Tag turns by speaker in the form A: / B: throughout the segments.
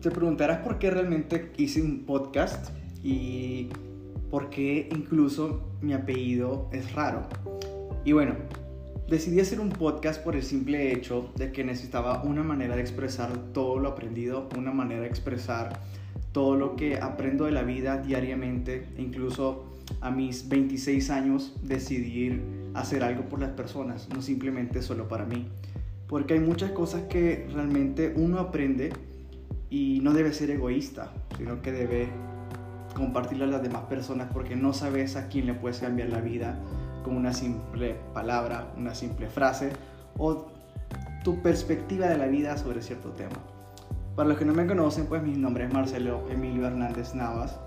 A: te preguntarás por qué realmente hice un podcast y por qué incluso mi apellido es raro. Y bueno, decidí hacer un podcast por el simple hecho de que necesitaba una manera de expresar todo lo aprendido, una manera de expresar todo lo que aprendo de la vida diariamente, incluso a mis 26 años decidir hacer algo por las personas, no simplemente solo para mí. Porque hay muchas cosas que realmente uno aprende y no debe ser egoísta, sino que debe compartirlo a las demás personas porque no sabes a quién le puedes cambiar la vida con una simple palabra, una simple frase o tu perspectiva de la vida sobre cierto tema. Para los que no me conocen, pues mi nombre es Marcelo Emilio Hernández Navas.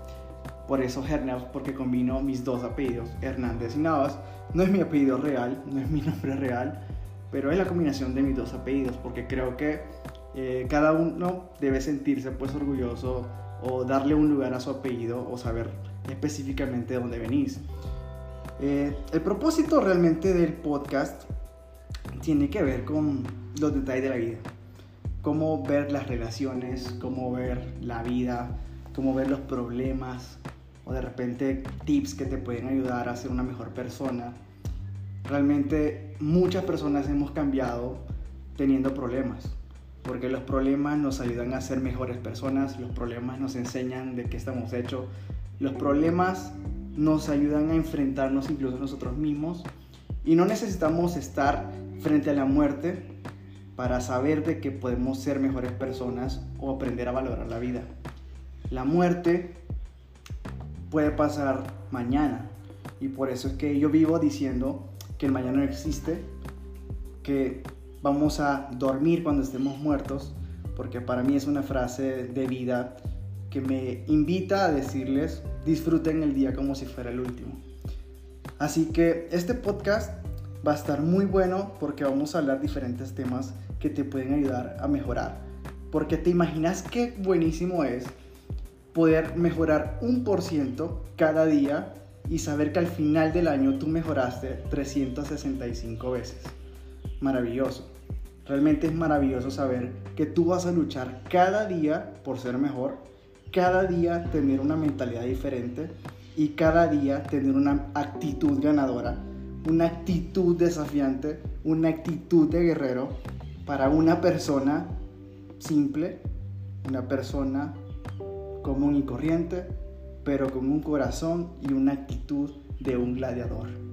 A: Por eso Hernández, porque combino mis dos apellidos, Hernández y Navas. No es mi apellido real, no es mi nombre real, pero es la combinación de mis dos apellidos, porque creo que eh, cada uno debe sentirse pues orgulloso o darle un lugar a su apellido o saber específicamente de dónde venís. Eh, el propósito realmente del podcast tiene que ver con los detalles de la vida. Cómo ver las relaciones, cómo ver la vida, cómo ver los problemas o de repente tips que te pueden ayudar a ser una mejor persona. Realmente muchas personas hemos cambiado teniendo problemas porque los problemas nos ayudan a ser mejores personas, los problemas nos enseñan de qué estamos hechos, los problemas nos ayudan a enfrentarnos incluso nosotros mismos y no necesitamos estar frente a la muerte para saber de que podemos ser mejores personas o aprender a valorar la vida. La muerte puede pasar mañana y por eso es que yo vivo diciendo que el mañana no existe, que vamos a dormir cuando estemos muertos, porque para mí es una frase de vida que me invita a decirles disfruten el día como si fuera el último. Así que este podcast va a estar muy bueno porque vamos a hablar diferentes temas que te pueden ayudar a mejorar. Porque te imaginas qué buenísimo es poder mejorar un por ciento cada día y saber que al final del año tú mejoraste 365 veces maravilloso. Realmente es maravilloso saber que tú vas a luchar cada día por ser mejor, cada día tener una mentalidad diferente y cada día tener una actitud ganadora, una actitud desafiante, una actitud de guerrero para una persona simple, una persona común y corriente, pero con un corazón y una actitud de un gladiador.